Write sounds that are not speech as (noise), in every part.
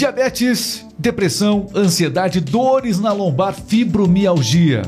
Diabetes, depressão, ansiedade, dores na lombar, fibromialgia.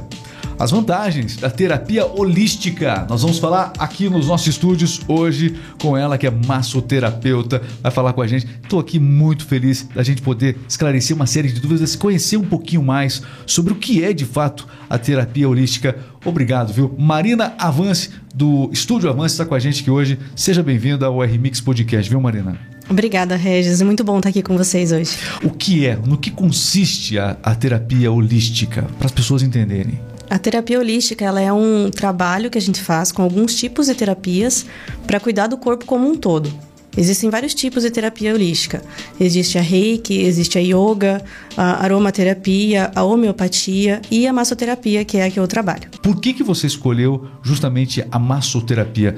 As vantagens da terapia holística. Nós vamos falar aqui nos nossos estúdios hoje com ela, que é massoterapeuta, vai falar com a gente. Estou aqui muito feliz da gente poder esclarecer uma série de dúvidas, conhecer um pouquinho mais sobre o que é de fato a terapia holística. Obrigado, viu? Marina Avance, do Estúdio Avance, está com a gente aqui hoje. Seja bem-vinda ao RMix Podcast, viu, Marina? Obrigada, Regis. É muito bom estar aqui com vocês hoje. O que é, no que consiste a, a terapia holística, para as pessoas entenderem? A terapia holística ela é um trabalho que a gente faz com alguns tipos de terapias para cuidar do corpo como um todo. Existem vários tipos de terapia holística. Existe a reiki, existe a yoga, a aromaterapia, a homeopatia e a massoterapia, que é a que eu trabalho. Por que, que você escolheu justamente a massoterapia?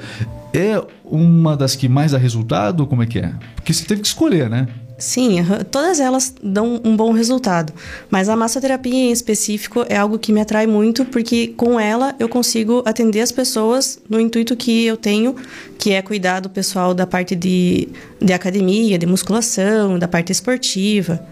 É uma das que mais dá resultado? Como é que é? Porque você teve que escolher, né? Sim, todas elas dão um bom resultado. Mas a massoterapia em específico é algo que me atrai muito, porque com ela eu consigo atender as pessoas no intuito que eu tenho, que é cuidar do pessoal da parte de, de academia, de musculação, da parte esportiva.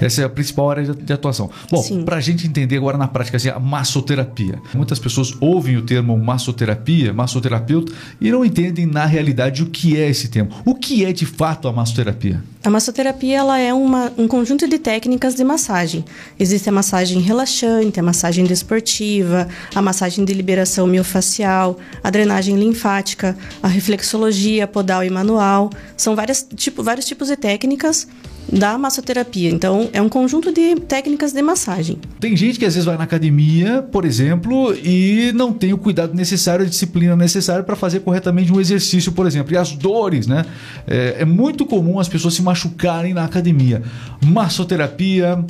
Essa é a principal área de atuação. Bom, para a gente entender agora na prática assim, a massoterapia. Muitas pessoas ouvem o termo massoterapia, massoterapeuta, e não entendem na realidade o que é esse termo. O que é de fato a massoterapia? A massoterapia ela é uma, um conjunto de técnicas de massagem. Existe a massagem relaxante, a massagem desportiva, a massagem de liberação miofacial, a drenagem linfática, a reflexologia podal e manual. São várias, tipo, vários tipos de técnicas da massoterapia. Então, é um conjunto de técnicas de massagem. Tem gente que às vezes vai na academia, por exemplo, e não tem o cuidado necessário, a disciplina necessária para fazer corretamente um exercício, por exemplo. E as dores, né? É, é muito comum as pessoas se machucarem na academia. Massoterapia,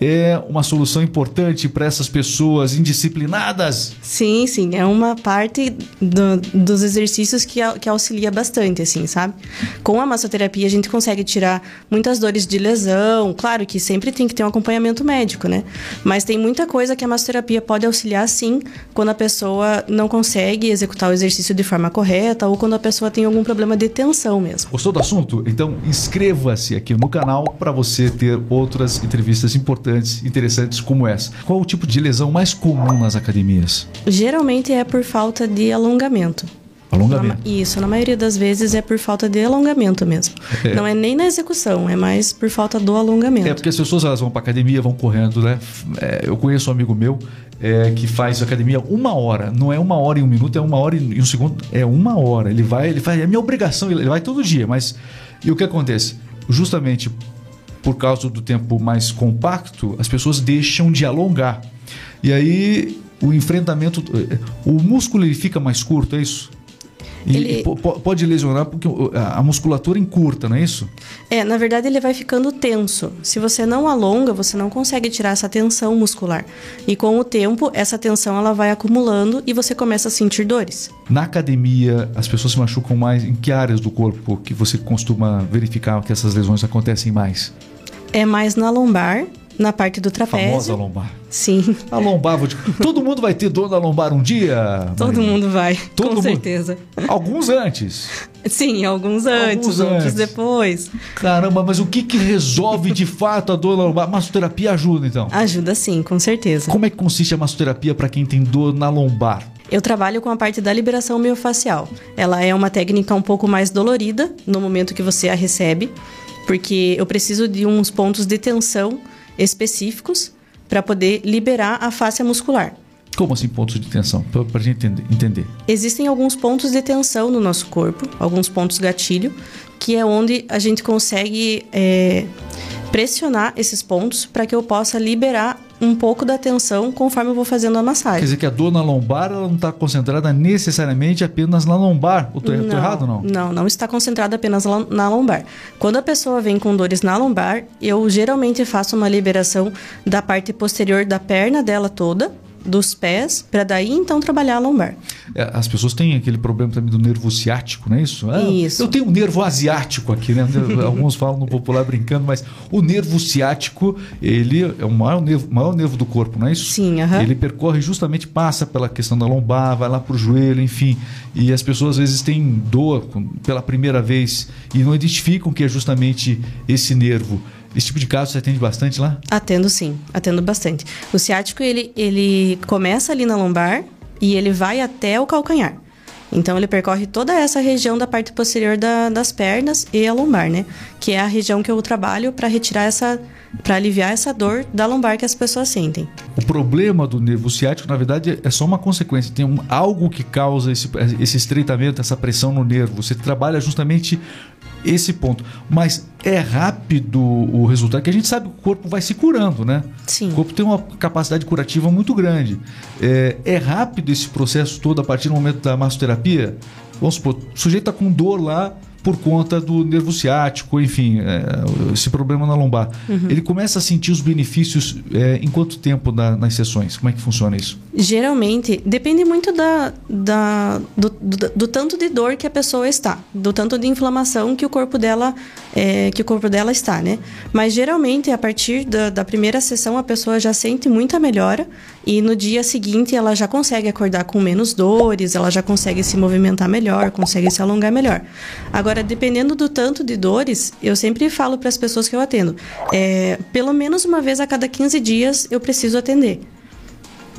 é uma solução importante para essas pessoas indisciplinadas? Sim, sim. É uma parte do, dos exercícios que, que auxilia bastante, assim, sabe? Com a massoterapia, a gente consegue tirar muitas dores de lesão. Claro que sempre tem que ter um acompanhamento médico, né? Mas tem muita coisa que a massoterapia pode auxiliar, sim, quando a pessoa não consegue executar o exercício de forma correta ou quando a pessoa tem algum problema de tensão mesmo. Gostou do assunto? Então inscreva-se aqui no canal para você ter outras entrevistas importantes importantes, interessantes como essa. Qual o tipo de lesão mais comum nas academias? Geralmente é por falta de alongamento. Alongamento. Na, isso, na maioria das vezes é por falta de alongamento mesmo. É. Não é nem na execução, é mais por falta do alongamento. É porque as pessoas elas vão para academia, vão correndo, né? É, eu conheço um amigo meu é, que faz academia uma hora. Não é uma hora e um minuto, é uma hora e um segundo, é uma hora. Ele vai, ele faz, é minha obrigação, ele vai todo dia. Mas e o que acontece? Justamente por causa do tempo mais compacto, as pessoas deixam de alongar. E aí o enfrentamento, o músculo ele fica mais curto, é isso? E ele... pode lesionar porque a musculatura encurta, não é isso? É, na verdade ele vai ficando tenso. Se você não alonga, você não consegue tirar essa tensão muscular. E com o tempo, essa tensão ela vai acumulando e você começa a sentir dores. Na academia, as pessoas se machucam mais em que áreas do corpo que você costuma verificar que essas lesões acontecem mais? É mais na lombar, na parte do trapézio. Famosa lombar. Sim. A lombar, vou te... todo mundo vai ter dor na lombar um dia? Todo Marina? mundo vai, todo com mundo... certeza. Alguns antes. Sim, alguns antes, alguns outros antes. depois. Caramba, mas o que, que resolve de fato a dor na lombar? Massoterapia ajuda, então? Ajuda sim, com certeza. Como é que consiste a massoterapia para quem tem dor na lombar? Eu trabalho com a parte da liberação miofacial. Ela é uma técnica um pouco mais dolorida no momento que você a recebe porque eu preciso de uns pontos de tensão específicos para poder liberar a face muscular. Como assim pontos de tensão? Para a gente entender. Existem alguns pontos de tensão no nosso corpo, alguns pontos gatilho, que é onde a gente consegue é, pressionar esses pontos para que eu possa liberar um pouco da tensão conforme eu vou fazendo a massagem. Quer dizer que a dor na lombar ela não está concentrada necessariamente apenas na lombar. Estou errado não? Não, não está concentrada apenas na lombar. Quando a pessoa vem com dores na lombar, eu geralmente faço uma liberação da parte posterior da perna dela toda dos pés para daí então trabalhar a lombar. É, as pessoas têm aquele problema também do nervo ciático, não é isso? Ah, isso. Eu tenho um nervo asiático aqui, né? (laughs) Alguns falam no popular brincando, mas o nervo ciático, ele é o maior nervo, maior nervo do corpo, não é isso? Sim, aham. Ele percorre justamente, passa pela questão da lombar, vai lá para o joelho, enfim. E as pessoas às vezes têm dor pela primeira vez e não identificam que é justamente esse nervo. Esse tipo de caso você atende bastante lá? Atendo sim, atendo bastante. O ciático, ele, ele começa ali na lombar e ele vai até o calcanhar. Então ele percorre toda essa região da parte posterior da, das pernas e a lombar, né? Que é a região que eu trabalho para retirar essa, para aliviar essa dor da lombar que as pessoas sentem. O problema do nervo ciático, na verdade, é só uma consequência. Tem um, algo que causa esse, esse estreitamento, essa pressão no nervo. Você trabalha justamente esse ponto. Mas é rápido o resultado, que a gente sabe que o corpo vai se curando, né? Sim. O corpo tem uma capacidade curativa muito grande. É, é rápido esse processo todo a partir do momento da massoterapia? Vamos supor, o sujeito está com dor lá, por conta do nervo ciático, enfim, é, esse problema na lombar. Uhum. Ele começa a sentir os benefícios é, em quanto tempo na, nas sessões? Como é que funciona isso? Geralmente, depende muito da, da do, do, do, tanto de dor que a pessoa está, do tanto de inflamação que o corpo dela, é, que o corpo dela está, né? Mas geralmente, a partir da, da primeira sessão, a pessoa já sente muita melhora e no dia seguinte ela já consegue acordar com menos dores, ela já consegue se movimentar melhor, consegue se alongar melhor. Agora, dependendo do tanto de dores, eu sempre falo para as pessoas que eu atendo, é, pelo menos uma vez a cada 15 dias eu preciso atender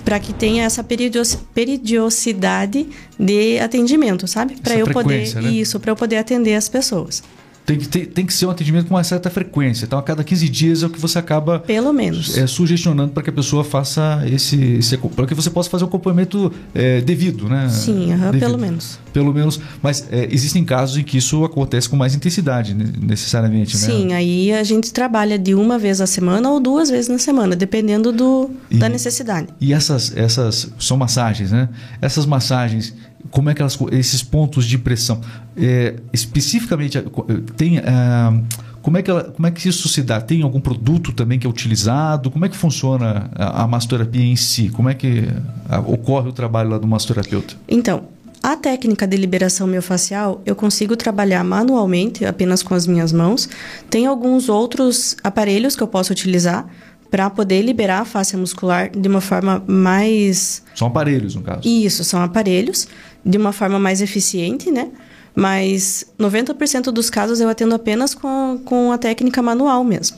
para que tenha essa periodicidade de atendimento, sabe? Para eu poder né? isso, para eu poder atender as pessoas. Tem que, ter, tem que ser um atendimento com uma certa frequência. Então, a cada 15 dias é o que você acaba. Pelo menos. É, sugestionando para que a pessoa faça esse. esse para que você possa fazer um acompanhamento é, devido, né? Sim, uhum, pelo menos. Pelo menos. Mas é, existem casos em que isso acontece com mais intensidade, necessariamente, né? Sim, aí a gente trabalha de uma vez a semana ou duas vezes na semana, dependendo do, e, da necessidade. E essas, essas são massagens, né? Essas massagens como é que elas, esses pontos de pressão, é, especificamente tem é, como é que ela, como é que isso se dá? Tem algum produto também que é utilizado? Como é que funciona a, a em si? Como é que ocorre o trabalho lá do massoterapeuta? Então, a técnica de liberação miofascial eu consigo trabalhar manualmente, apenas com as minhas mãos. Tem alguns outros aparelhos que eu posso utilizar para poder liberar a face muscular de uma forma mais. São aparelhos, no caso? Isso, são aparelhos de uma forma mais eficiente, né? Mas 90% dos casos eu atendo apenas com a, com a técnica manual mesmo.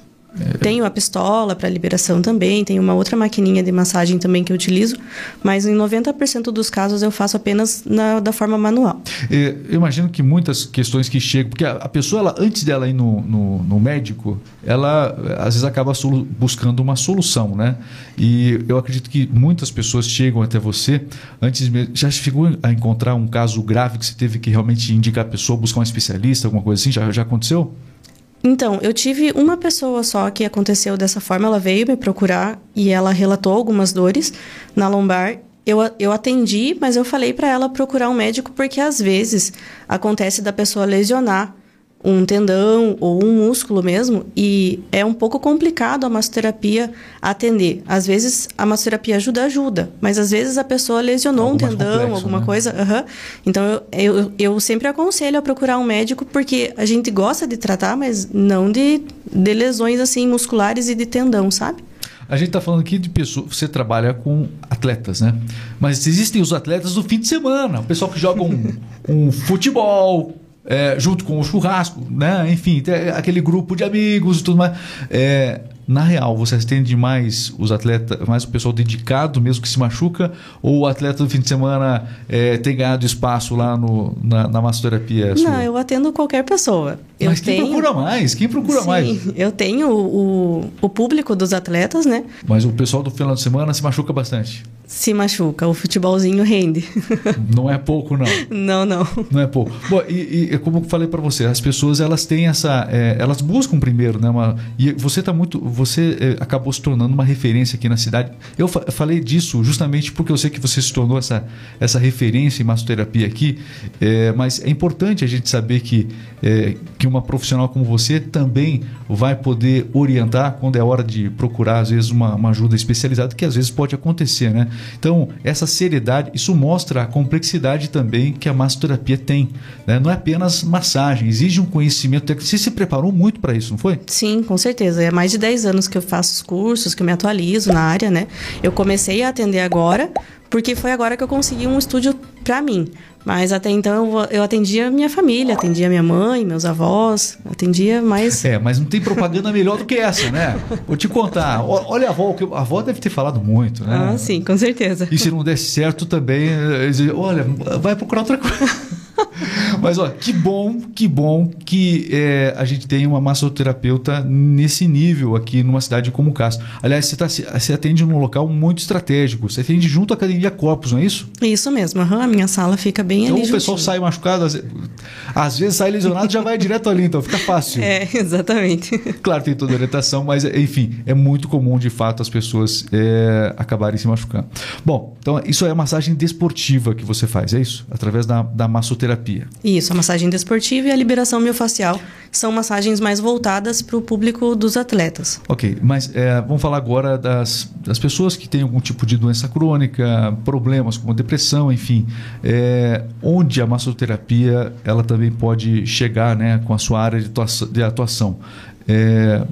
Tenho a pistola para liberação também, tenho uma outra maquininha de massagem também que eu utilizo, mas em 90% dos casos eu faço apenas na, da forma manual. Eu imagino que muitas questões que chegam, porque a, pessoa, ela, antes dela ir no, no, no, médico, ela às vezes acaba buscando uma solução, né? E eu acredito que muitas pessoas chegam até você antes mesmo. Já chegou a encontrar um caso grave que você teve que realmente indicar a pessoa, buscar um especialista, alguma coisa assim? Já, já aconteceu? Então, eu tive uma pessoa só que aconteceu dessa forma. Ela veio me procurar e ela relatou algumas dores na lombar. Eu, eu atendi, mas eu falei para ela procurar um médico porque às vezes acontece da pessoa lesionar um tendão ou um músculo mesmo, e é um pouco complicado a massoterapia atender. Às vezes a massoterapia ajuda, ajuda, mas às vezes a pessoa lesionou Algo um tendão, complexo, alguma né? coisa. Uhum. Então eu, eu, eu, sempre aconselho a procurar um médico porque a gente gosta de tratar, mas não de, de lesões assim musculares e de tendão, sabe? A gente está falando aqui de pessoas. Você trabalha com atletas, né? Mas existem os atletas do fim de semana. O pessoal que joga um, (laughs) um futebol, é, junto com o churrasco, né? Enfim, aquele grupo de amigos e tudo mais. É, na real, você atende mais os atletas, mais o pessoal dedicado mesmo que se machuca, ou o atleta do fim de semana é, tem ganhado espaço lá no, na, na massoterapia? Não, eu atendo qualquer pessoa. Eu Mas quem tenho... procura mais? Quem procura Sim, mais? Eu tenho o, o público dos atletas, né? Mas o pessoal do final de semana se machuca bastante. Se machuca, o futebolzinho rende. (laughs) Não é pouco, não. Não, não. Não é pouco. Bom, e, e como eu falei para você, as pessoas elas têm essa, é, elas buscam primeiro, né? Uma, e você está muito, você é, acabou se tornando uma referência aqui na cidade. Eu fa falei disso justamente porque eu sei que você se tornou essa, essa referência em massoterapia aqui. É, mas é importante a gente saber que é, que uma profissional como você também vai poder orientar quando é hora de procurar às vezes uma, uma ajuda especializada que às vezes pode acontecer, né? Então, essa seriedade, isso mostra a complexidade também que a massoterapia tem. Né? Não é apenas massagem, exige um conhecimento técnico. Você se preparou muito para isso, não foi? Sim, com certeza. É mais de 10 anos que eu faço os cursos, que eu me atualizo na área, né? Eu comecei a atender agora, porque foi agora que eu consegui um estúdio para mim. Mas até então eu, atendia minha família, atendia minha mãe, meus avós, atendia mais. É, mas não tem propaganda melhor do que essa, né? Vou te contar. Olha a avó, a avó deve ter falado muito, né? Ah, sim, com certeza. E se não desse certo também, olha, vai procurar outra coisa. (laughs) Mas ó, que bom, que bom que é, a gente tem uma massoterapeuta nesse nível aqui numa cidade como Castro. Aliás, você, tá, você atende num local muito estratégico. Você atende junto à Academia Corpus, não é isso? Isso mesmo. Uhum, a minha sala fica bem então, ali. Então o pessoal sai machucado, às, às vezes sai lesionado já vai direto ali, então fica fácil. (laughs) É, exatamente. Claro, tem toda a orientação, mas enfim, é muito comum de fato as pessoas é, acabarem se machucando. Bom, então isso é massagem desportiva que você faz, é isso? Através da, da massoterapia. Isso, a massagem desportiva e a liberação miofascial são massagens mais voltadas para o público dos atletas. Ok, mas é, vamos falar agora das, das pessoas que têm algum tipo de doença crônica, problemas como depressão, enfim, é, onde a massoterapia ela também pode chegar né, com a sua área de atuação. De atuação. É,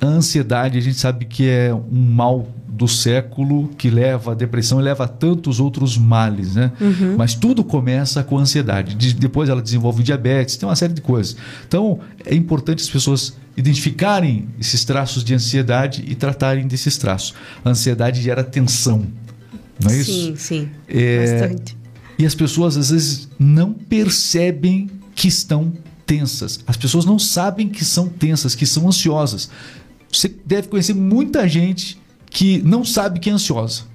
a ansiedade, a gente sabe que é um mal do século que leva à depressão e leva a tantos outros males, né? Uhum. Mas tudo começa com ansiedade. De, depois ela desenvolve diabetes, tem uma série de coisas. Então é importante as pessoas identificarem esses traços de ansiedade e tratarem desses traços. A ansiedade gera tensão, não é isso? Sim, sim. É, bastante. E as pessoas às vezes não percebem que estão tensas. As pessoas não sabem que são tensas, que são ansiosas. Você deve conhecer muita gente que não sabe que é ansiosa.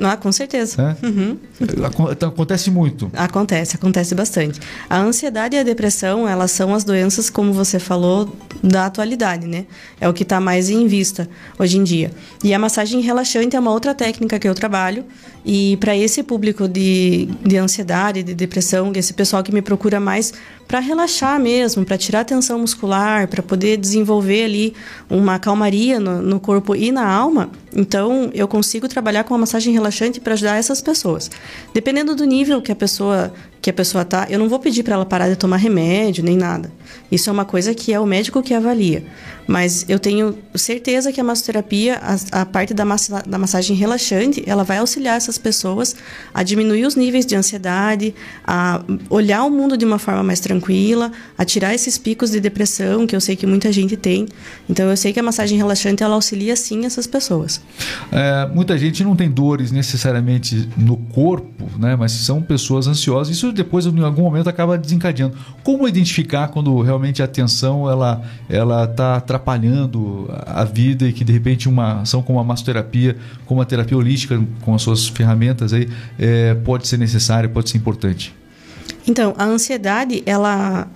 Ah, com certeza. É? Uhum. (laughs) Então, acontece muito. Acontece, acontece bastante. A ansiedade e a depressão, elas são as doenças, como você falou, da atualidade, né? É o que está mais em vista hoje em dia. E a massagem relaxante é uma outra técnica que eu trabalho. E para esse público de, de ansiedade, de depressão, esse pessoal que me procura mais para relaxar mesmo, para tirar tensão muscular, para poder desenvolver ali uma calmaria no, no corpo e na alma, então eu consigo trabalhar com a massagem relaxante para ajudar essas pessoas. Dependendo do nível que a pessoa que a pessoa tá, eu não vou pedir para ela parar de tomar remédio nem nada. Isso é uma coisa que é o médico que avalia. Mas eu tenho certeza que a massoterapia, a, a parte da, massa, da massagem relaxante, ela vai auxiliar essas pessoas a diminuir os níveis de ansiedade, a olhar o mundo de uma forma mais tranquila, a tirar esses picos de depressão que eu sei que muita gente tem. Então eu sei que a massagem relaxante ela auxilia sim essas pessoas. É, muita gente não tem dores necessariamente no corpo, né? Mas são pessoas ansiosas. Isso depois em algum momento acaba desencadeando. Como identificar quando realmente a atenção ela ela está atrapalhando a vida e que de repente uma ação como a massoterapia, como a terapia holística com as suas ferramentas aí é, pode ser necessária, pode ser importante? Então, a ansiedade ela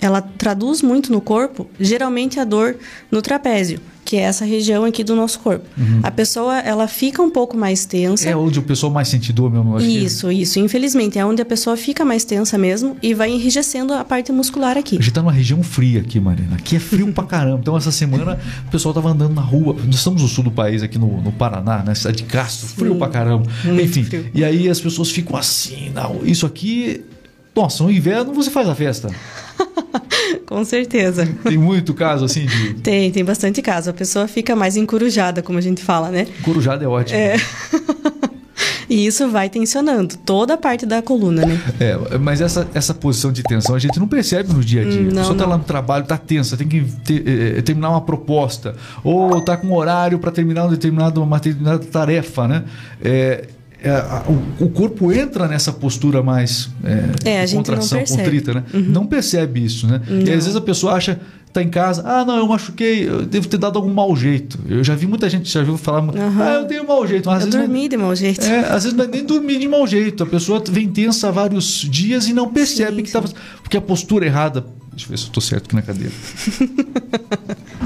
ela traduz muito no corpo, geralmente a dor no trapézio que é essa região aqui do nosso corpo. Uhum. A pessoa, ela fica um pouco mais tensa. É onde o pessoal mais sente dor mesmo. Isso, isso. Infelizmente, é onde a pessoa fica mais tensa mesmo e vai enrijecendo a parte muscular aqui. A gente tá numa região fria aqui, Marina. Aqui é frio pra caramba. Então, essa semana, o pessoal tava andando na rua. Nós estamos no sul do país, aqui no, no Paraná, na cidade de Castro. Frio Sim. pra caramba. Muito Enfim, frio. e aí as pessoas ficam assim. Não, isso aqui... Nossa, no inverno você faz a festa. (laughs) Com certeza. Tem muito caso assim de. Tem, tem bastante caso. A pessoa fica mais encurujada, como a gente fala, né? Encurujada é ótimo. É. (laughs) E isso vai tensionando toda a parte da coluna, né? É, mas essa, essa posição de tensão a gente não percebe no dia a dia. Hum, não, a pessoa está lá no trabalho, está tensa, tem que ter, é, terminar uma proposta, ou está com um horário para terminar uma determinada, uma determinada tarefa, né? É, é, o, o, corpo entra nessa postura mais é, é, contração, contrita, né? Uhum. Não percebe isso, né? Não. E às vezes a pessoa acha tá em casa, ah, não, eu machuquei, eu devo ter dado algum mau jeito. Eu já vi muita gente já viu falar, uhum. ah, eu tenho mau jeito. Mas eu dormi não, de mau jeito. É, às vezes não é nem dormir de mau jeito. A pessoa vem tensa vários dias e não percebe sim, que estava. Porque a postura errada. Deixa eu ver se eu tô certo aqui na cadeira. (laughs)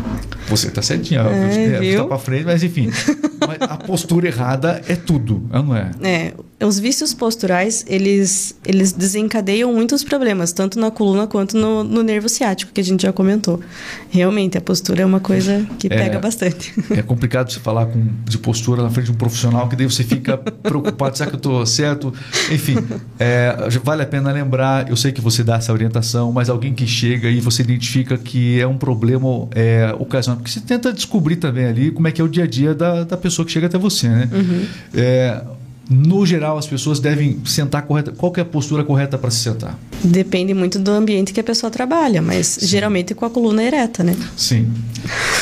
Você tá certinho, é, é, tá para frente, mas enfim. (laughs) Mas a postura errada é tudo, não é? É, os vícios posturais, eles, eles desencadeiam muitos problemas, tanto na coluna quanto no, no nervo ciático, que a gente já comentou. Realmente, a postura é uma coisa que é, pega bastante. É complicado você falar com, de postura na frente de um profissional, que daí você fica (laughs) preocupado, será que eu estou certo? Enfim, é, vale a pena lembrar, eu sei que você dá essa orientação, mas alguém que chega e você identifica que é um problema é, ocasional, porque você tenta descobrir também ali como é que é o dia a dia da, da pessoa que chega até você, né? Uhum. É, no geral, as pessoas devem sentar correta. Qual é a postura correta para se sentar? Depende muito do ambiente que a pessoa trabalha, mas Sim. geralmente com a coluna ereta, né? Sim.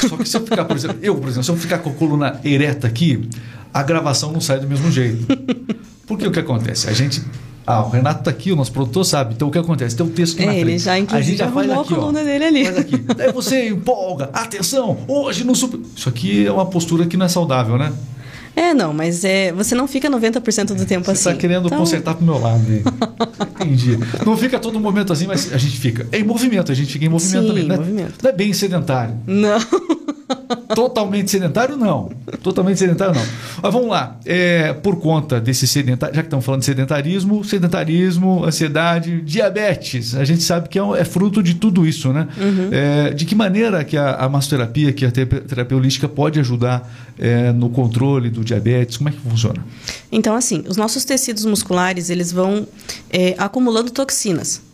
Só que se eu ficar, por exemplo, eu, por exemplo, se eu ficar com a coluna ereta aqui, a gravação não sai do mesmo jeito. Porque o que acontece? A gente ah, o Renato tá aqui, o nosso produtor sabe. Então o que acontece? Tem um texto aqui é, na frente. Ele já, inclusive, a gente já faz aqui, a coluna ó, dele ali. Faz aqui. Daí você empolga. Atenção, hoje no super... Isso aqui é uma postura que não é saudável, né? É, não, mas é, você não fica 90% do tempo você assim. Você está querendo então... consertar pro meu lado. Entendi. Não fica todo momento assim, mas a gente fica em movimento, a gente fica em movimento Sim, também. Não é, movimento. não é bem sedentário. Não. Totalmente sedentário, não. Totalmente sedentário, não. Mas vamos lá. É, por conta desse sedentário, já que estamos falando de sedentarismo, sedentarismo, ansiedade, diabetes, a gente sabe que é, é fruto de tudo isso, né? Uhum. É, de que maneira que a, a massoterapia, que a terapia holística pode ajudar é, no controle do diabetes? Como é que funciona? Então, assim, os nossos tecidos musculares, eles vão é, acumulando toxinas.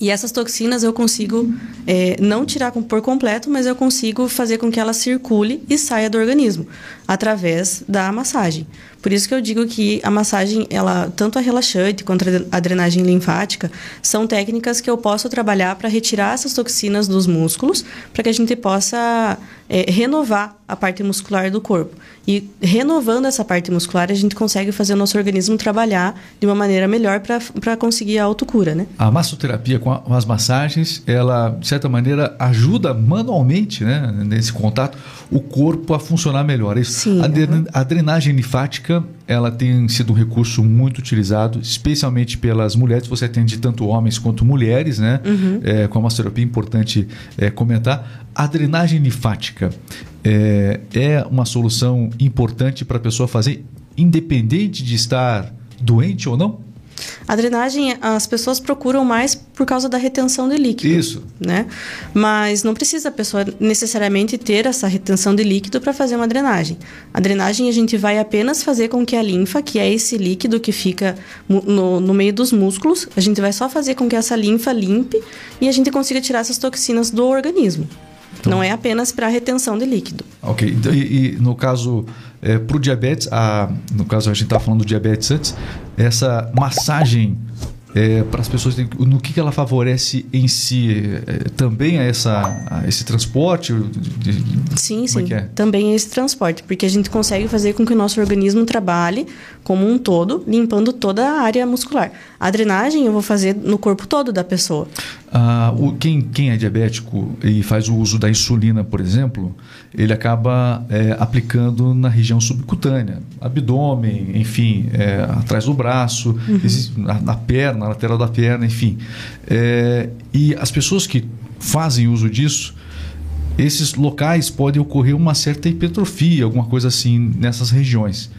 E essas toxinas eu consigo é, não tirar por completo, mas eu consigo fazer com que ela circule e saia do organismo através da massagem. Por isso que eu digo que a massagem, ela tanto a relaxante quanto a drenagem linfática, são técnicas que eu posso trabalhar para retirar essas toxinas dos músculos, para que a gente possa é, renovar a parte muscular do corpo. E renovando essa parte muscular, a gente consegue fazer o nosso organismo trabalhar de uma maneira melhor para conseguir a autocura, né? A massoterapia com, a, com as massagens, ela, de certa maneira, ajuda manualmente, né, nesse contato, o corpo a funcionar melhor. Isso. Sim, a, a drenagem linfática, ela tem sido um recurso muito utilizado, especialmente pelas mulheres. Você atende tanto homens quanto mulheres, né? Uhum. É, com a massoterapia, é importante é, comentar. A drenagem linfática é, é uma solução importante para a pessoa fazer, independente de estar doente ou não? A drenagem, as pessoas procuram mais por causa da retenção de líquido. Isso. Né? Mas não precisa a pessoa necessariamente ter essa retenção de líquido para fazer uma drenagem. A drenagem a gente vai apenas fazer com que a linfa, que é esse líquido que fica no, no meio dos músculos, a gente vai só fazer com que essa linfa limpe e a gente consiga tirar essas toxinas do organismo. Então, não é apenas para retenção de líquido. Ok. Então, e, e no caso, é, para o diabetes, a, no caso a gente estava falando do diabetes antes, essa massagem é, para as pessoas no que, que ela favorece em si? É, também a essa a esse transporte? De, de, sim sim. é, é? Também é esse transporte porque a gente consegue fazer com que o nosso organismo trabalhe como um todo limpando toda a área muscular. A drenagem eu vou fazer no corpo todo da pessoa ah, o, quem, quem é diabético e faz o uso da insulina, por exemplo, ele acaba é, aplicando na região subcutânea, abdômen, enfim, é, atrás do braço, uhum. na, na, perna, na lateral da perna, enfim. É, e as pessoas que fazem uso disso, esses locais podem ocorrer uma certa hipertrofia, alguma coisa assim nessas regiões.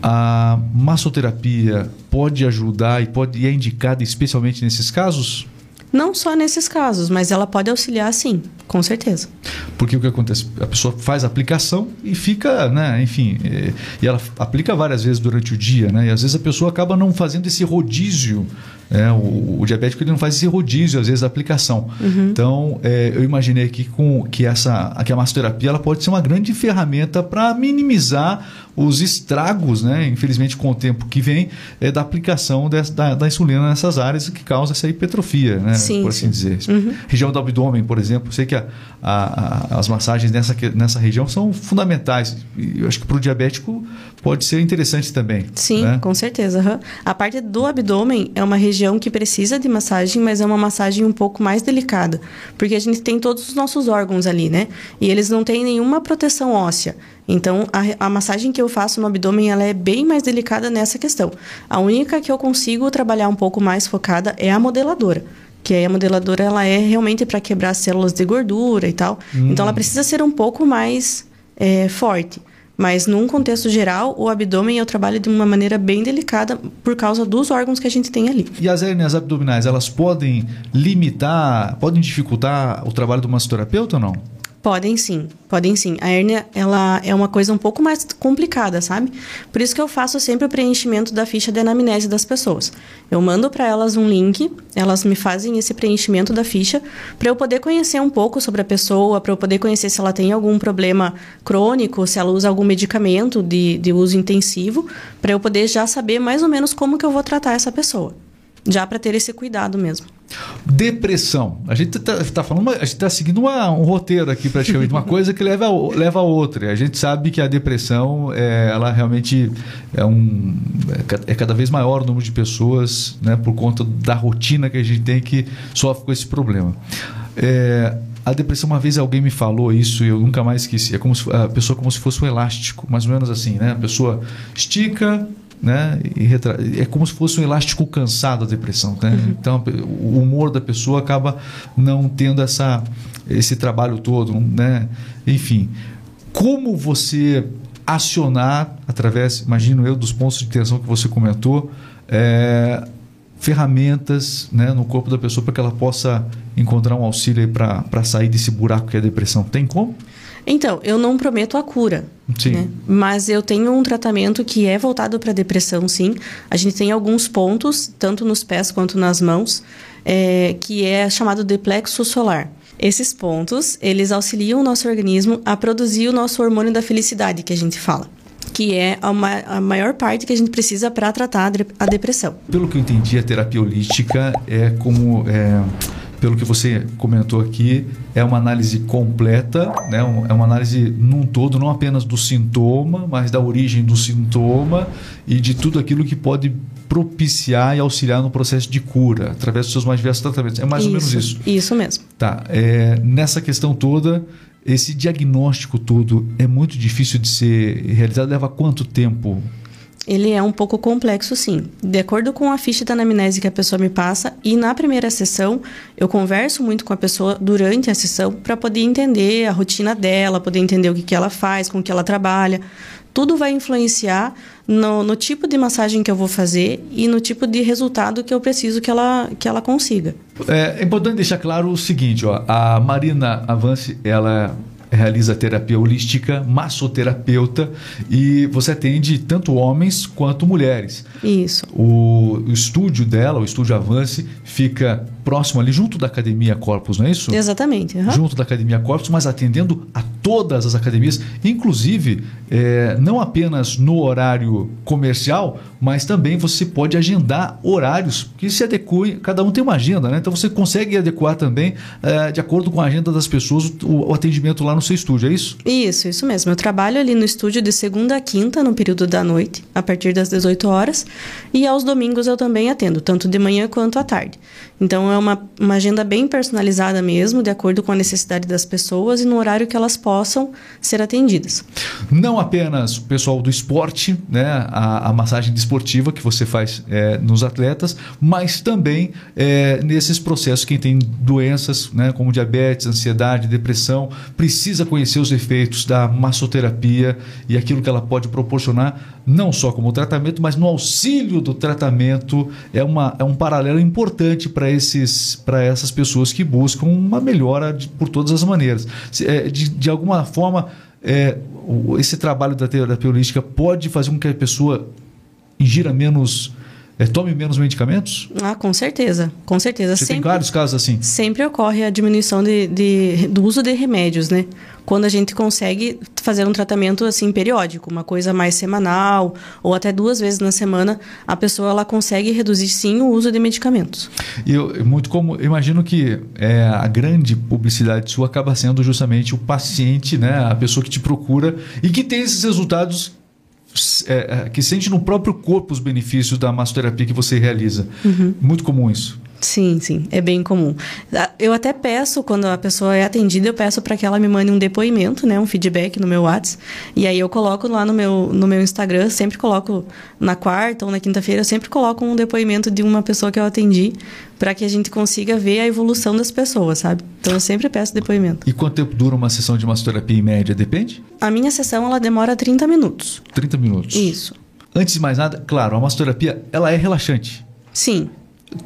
A massoterapia pode ajudar e pode e é indicada especialmente nesses casos? Não só nesses casos, mas ela pode auxiliar sim, com certeza. Porque o que acontece? A pessoa faz a aplicação e fica, né, enfim, e, e ela aplica várias vezes durante o dia, né? E às vezes a pessoa acaba não fazendo esse rodízio é, o, o, diabético ele não faz esse rodízio, às vezes, da aplicação. Uhum. Então, é, eu imaginei aqui com, que, essa, que a massoterapia ela pode ser uma grande ferramenta para minimizar os estragos, né, infelizmente, com o tempo que vem, é, da aplicação dessa, da, da, insulina nessas áreas que causa essa hipertrofia, né, sim, por assim sim. dizer. Uhum. Região do abdômen, por exemplo, sei que a, a, a, as massagens nessa, nessa região são fundamentais. E eu acho que para o diabético pode ser interessante também. Sim, né? com certeza. Uhum. A parte do abdômen é uma região que precisa de massagem, mas é uma massagem um pouco mais delicada, porque a gente tem todos os nossos órgãos ali, né? E eles não têm nenhuma proteção óssea. Então, a, a, massagem que eu faço no abdômen, ela é bem mais delicada nessa questão. A única que eu consigo trabalhar um pouco mais focada é a modeladora. Que aí a modeladora, ela é realmente para quebrar células de gordura e tal. Hum. Então, ela precisa ser um pouco mais é, forte. Mas, num contexto geral, o abdômen eu trabalho de uma maneira bem delicada por causa dos órgãos que a gente tem ali. E as hérnias abdominais, elas podem limitar, podem dificultar o trabalho do massoterapeuta ou não? Podem sim, podem sim. A hérnia, ela é uma coisa um pouco mais complicada, sabe? Por isso que eu faço sempre o preenchimento da ficha de anamnese das pessoas. Eu mando para elas um link, elas me fazem esse preenchimento da ficha para eu poder conhecer um pouco sobre a pessoa, para eu poder conhecer se ela tem algum problema crônico, se ela usa algum medicamento de, de uso intensivo, para eu poder já saber mais ou menos como que eu vou tratar essa pessoa. Já para ter esse cuidado mesmo. Depressão. A gente está tá falando, a gente está seguindo uma, um roteiro aqui praticamente, uma coisa que leva a, leva a outra. A gente sabe que a depressão, é, ela realmente é um é cada vez maior o número de pessoas, né, por conta da rotina que a gente tem que sofre com esse problema. É, a depressão, uma vez alguém me falou isso e eu nunca mais esqueci. É como se, a pessoa como se fosse um elástico, mais ou menos assim, né? A pessoa estica, né? É como se fosse um elástico cansado a depressão, né? Uhum. Então o humor da pessoa acaba não tendo essa esse trabalho todo, né? Enfim, como você acionar através, imagino eu, dos pontos de tensão que você comentou, é, ferramentas né, no corpo da pessoa para que ela possa encontrar um auxílio para sair desse buraco que é a depressão. Tem como? Então, eu não prometo a cura. Sim. Né? Mas eu tenho um tratamento que é voltado para depressão, sim. A gente tem alguns pontos, tanto nos pés quanto nas mãos, é, que é chamado de plexo solar. Esses pontos, eles auxiliam o nosso organismo a produzir o nosso hormônio da felicidade, que a gente fala que é a, ma a, maior parte que a gente precisa para tratar a depressão. Pelo que eu entendi, a terapia holística é como é pelo que você comentou aqui, é uma análise completa, né? é uma análise num todo, não apenas do sintoma, mas da origem do sintoma e de tudo aquilo que pode propiciar e auxiliar no processo de cura, através dos seus mais diversos tratamentos. É mais isso, ou menos isso. Isso mesmo. Tá. É, nessa questão toda, esse diagnóstico todo é muito difícil de ser realizado. Leva quanto tempo ele é um pouco complexo, sim. De acordo com a ficha da anamnese que a pessoa me passa, e na primeira sessão, eu converso muito com a pessoa durante a sessão para poder entender a rotina dela, poder entender o que, que ela faz, com o que ela trabalha. Tudo vai influenciar no, no tipo de massagem que eu vou fazer e no tipo de resultado que eu preciso que ela, que ela consiga. É, é importante deixar claro o seguinte, ó, a Marina Avance, ela realiza terapia holística, massoterapeuta, e você atende tanto homens quanto mulheres. Isso. O, o estúdio dela, o estúdio Avance, fica próximo ali, junto da Academia Corpus, não é isso? Exatamente. Uhum. Junto da Academia Corpus, mas atendendo a todas as academias, inclusive é, não apenas no horário comercial, mas também você pode agendar horários que se adequem, cada um tem uma agenda, né? Então você consegue adequar também, é, de acordo com a agenda das pessoas, o, o atendimento lá no seu estúdio, é isso? Isso, isso mesmo. Eu trabalho ali no estúdio de segunda a quinta, no período da noite, a partir das 18 horas, e aos domingos eu também atendo, tanto de manhã quanto à tarde. Então é uma, uma agenda bem personalizada mesmo, de acordo com a necessidade das pessoas e no horário que elas possam ser atendidas. Não apenas o pessoal do esporte, né, a, a massagem desportiva que você faz é, nos atletas, mas também é, nesses processos quem tem doenças né, como diabetes, ansiedade, depressão, precisa conhecer os efeitos da massoterapia e aquilo que ela pode proporcionar, não só como tratamento, mas no auxílio do tratamento. É, uma, é um paralelo importante para esses para essas pessoas que buscam uma melhora de, por todas as maneiras. É, de, de alguma forma, é, esse trabalho da terapia holística pode fazer com que a pessoa ingira menos é, tome menos medicamentos? Ah, com certeza, com certeza. Você sempre, tem vários casos assim? Sempre ocorre a diminuição de, de, do uso de remédios, né? Quando a gente consegue fazer um tratamento assim periódico, uma coisa mais semanal ou até duas vezes na semana, a pessoa ela consegue reduzir sim o uso de medicamentos. E eu, muito como imagino que é, a grande publicidade sua acaba sendo justamente o paciente, né, a pessoa que te procura e que tem esses resultados é, é, que sente no próprio corpo os benefícios da massoterapia que você realiza. Uhum. Muito comum isso. Sim, sim, é bem comum. Ah, eu até peço, quando a pessoa é atendida, eu peço para que ela me mande um depoimento, né, um feedback no meu WhatsApp. E aí eu coloco lá no meu, no meu Instagram, sempre coloco na quarta ou na quinta-feira, eu sempre coloco um depoimento de uma pessoa que eu atendi, para que a gente consiga ver a evolução das pessoas, sabe? Então eu sempre peço depoimento. E quanto tempo dura uma sessão de massoterapia em média? Depende? A minha sessão ela demora 30 minutos. 30 minutos. Isso. Antes de mais nada, claro, a massoterapia ela é relaxante. Sim.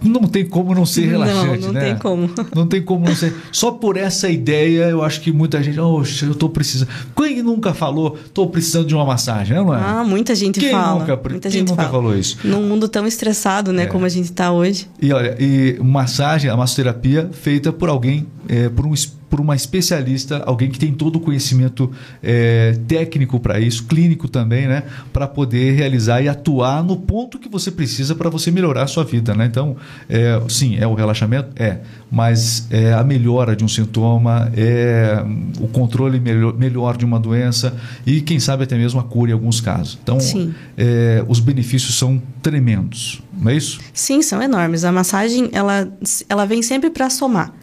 Não tem como não ser relaxante, não, não né? tem como. (laughs) Não tem como não ser. Só por essa ideia, eu acho que muita gente, oxe, eu tô precisando. Quem nunca falou, tô precisando de uma massagem, não é? Ah, muita gente Quem fala. Nunca, muita quem gente nunca fala. falou isso? Num mundo tão estressado, né, É. como a gente tá hoje. E olha, e massagem, a massoterapia feita por alguém, é, por, um, por uma especialista, alguém que tem todo o conhecimento é, técnico para isso, clínico também, né? Para poder realizar e atuar no ponto que você precisa para você melhorar a sua vida, né? Então, é, sim, é o relaxamento? É. Mas é a melhora de um sintoma, é o controle melhor, melhor de uma doença e, quem sabe, até mesmo a cura em alguns casos. Então, é, os benefícios são tremendos, não é isso? Sim, são enormes. A massagem, ela, ela vem sempre para somar.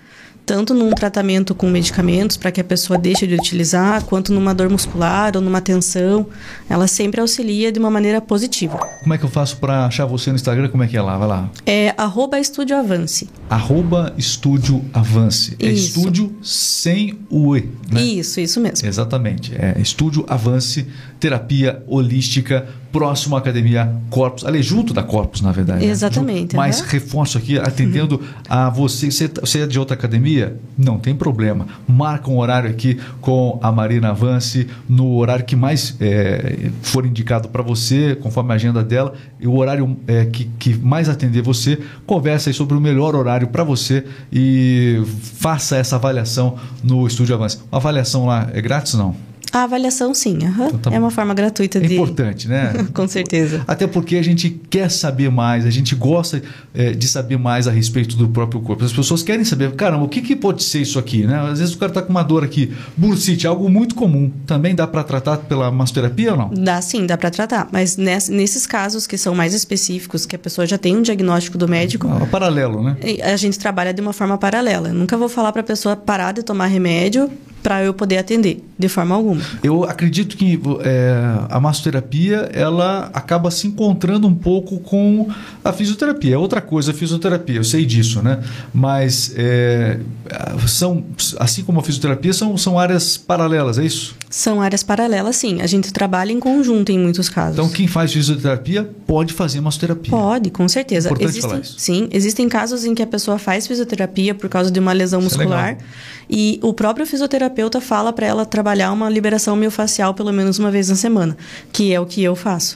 Tanto num tratamento com medicamentos para que a pessoa deixe de utilizar, quanto numa dor muscular ou numa tensão, ela sempre auxilia de uma maneira positiva. Como é que eu faço para achar você no Instagram? Como é que é lá? Vai lá. É arroba Estúdio Avance. Arroba Estúdio Avance. É Isso. estúdio sem o E. Né? Isso, isso mesmo. Exatamente. É Estúdio Avance, terapia holística, próximo à Academia Corpus. Ali, junto da Corpus, na verdade. né? Exatamente, Junto. Mas aham. reforço aqui, atendendo a você. Você tá- Você é de outra academia? Não tem problema. Marca um horário aqui com a Marina Avance, no horário que mais é, for indicado para você, conforme a agenda dela, e o horário é, que, que mais atender você. Conversa aí sobre o melhor horário para você e faça essa avaliação no Estúdio Avance. Uma avaliação lá é grátis não? A avaliação, sim. aham. Então tá é uma forma gratuita É de. importante, né? (laughs) Com certeza. Até porque a gente quer saber mais, a gente gosta eh, de saber mais a respeito do próprio corpo. As pessoas querem saber, caramba, o que, que pode ser isso aqui, né? Às vezes o cara está com uma dor aqui, bursite, algo muito comum. Também dá para tratar pela massoterapia ou não? Dá sim, dá para tratar. Mas ness- nesses casos que são mais específicos, que a pessoa já tem um diagnóstico do médico, Ah, paralelo, né? a gente trabalha de uma forma paralela. Eu nunca vou falar para a pessoa parar de tomar remédio para eu poder atender, de forma alguma. Eu acredito que eh, a massoterapia ela acaba se encontrando um pouco com a fisioterapia. É outra coisa a fisioterapia, eu sei disso, né? Mas eh, são, assim como a fisioterapia, são, são áreas paralelas, é isso? São áreas paralelas, sim. A gente trabalha em conjunto em muitos casos. Então, quem faz fisioterapia pode fazer massoterapia. Pode, com certeza. Importante existem, falar isso. Sim, existem casos em que a pessoa faz fisioterapia por causa de uma lesão Isso é muscular legal. e o próprio fisioterapeuta fala para ela trabalhar uma liberação miofascial pelo menos uma vez na semana, que é o que eu faço.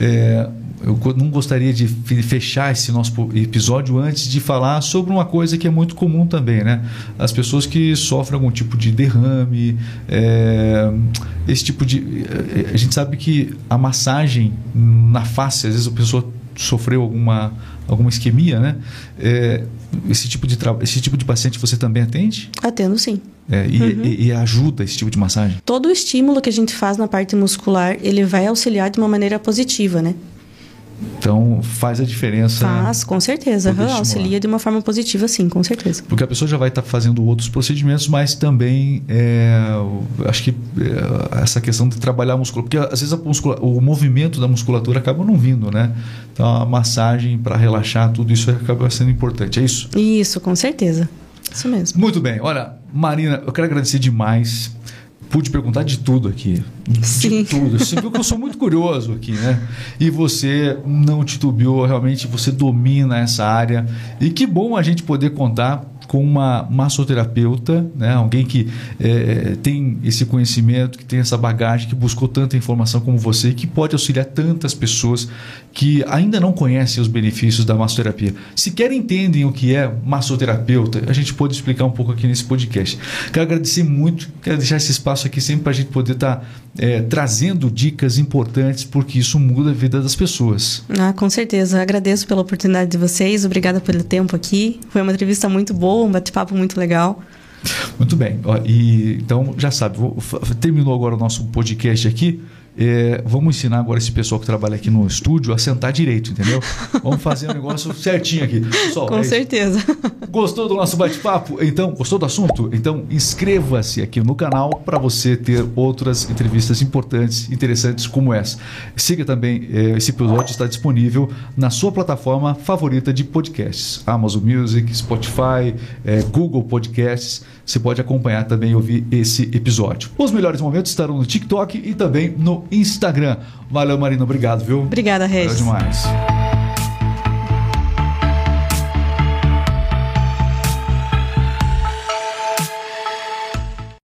É, eu não gostaria de fe- fechar esse nosso episódio antes de falar sobre uma coisa que é muito comum também, né? As pessoas que sofrem algum tipo de derrame, é, esse tipo de. é, A gente sabe que a massagem na face, às vezes a pessoa sofreu alguma alguma isquemia, né? É, esse tipo de esse tipo de paciente você também atende Atendo sim. É, e, Uhum. e- e ajuda esse tipo de massagem. Todo o estímulo que a gente faz na parte muscular, ele vai auxiliar de uma maneira positiva, né? Então faz a diferença. Faz, com certeza. estimular. auxilia de uma forma positiva, sim, com certeza. Porque a pessoa já vai estar fazendo outros procedimentos, mas também é, acho que é, essa questão de trabalhar a musculatura, porque às vezes muscula- o movimento da musculatura acaba não vindo, né? Então a massagem para relaxar, tudo isso acaba sendo importante, é isso? Isso, com certeza. Isso mesmo. Muito bem, olha, Marina, eu quero agradecer demais. Pude perguntar de tudo aqui. De Sim. tudo. Você viu que eu sou muito curioso aqui, né? E você não titubeou, realmente você domina essa área. E que bom a gente poder contar com uma massoterapeuta, né? alguém que eh, tem esse conhecimento, que tem essa bagagem, que buscou tanta informação como você, que pode auxiliar tantas pessoas que ainda não conhecem os benefícios da massoterapia. Sequer entendem o que é massoterapeuta, a gente pode explicar um pouco aqui nesse podcast. Quero agradecer muito, quero deixar esse espaço aqui sempre para a gente poder estar trazendo dicas importantes, porque isso muda a vida das pessoas. Ah, com certeza. Agradeço pela oportunidade de vocês. Obrigada pelo tempo aqui. Foi uma entrevista muito boa, um bate-papo muito legal. Muito bem. E, então, já sabe, vou- terminou agora o nosso podcast aqui. É, vamos ensinar agora esse pessoal que trabalha aqui no estúdio a sentar direito, entendeu? Vamos fazer o negócio certinho aqui. Pessoal, com é isso. certeza. Gostou do nosso bate-papo? Então, gostou do assunto? Então, inscreva-se aqui no canal para você ter outras entrevistas importantes, interessantes como essa. Siga também, eh, esse episódio está disponível na sua plataforma favorita de podcasts. Amazon Music, Spotify, eh, Google Podcasts. Você pode acompanhar também e ouvir esse episódio. Os melhores momentos estarão no TikTok e também no Instagram. Valeu, Marina. Obrigado, viu? Obrigada, Valeu Regis. demais.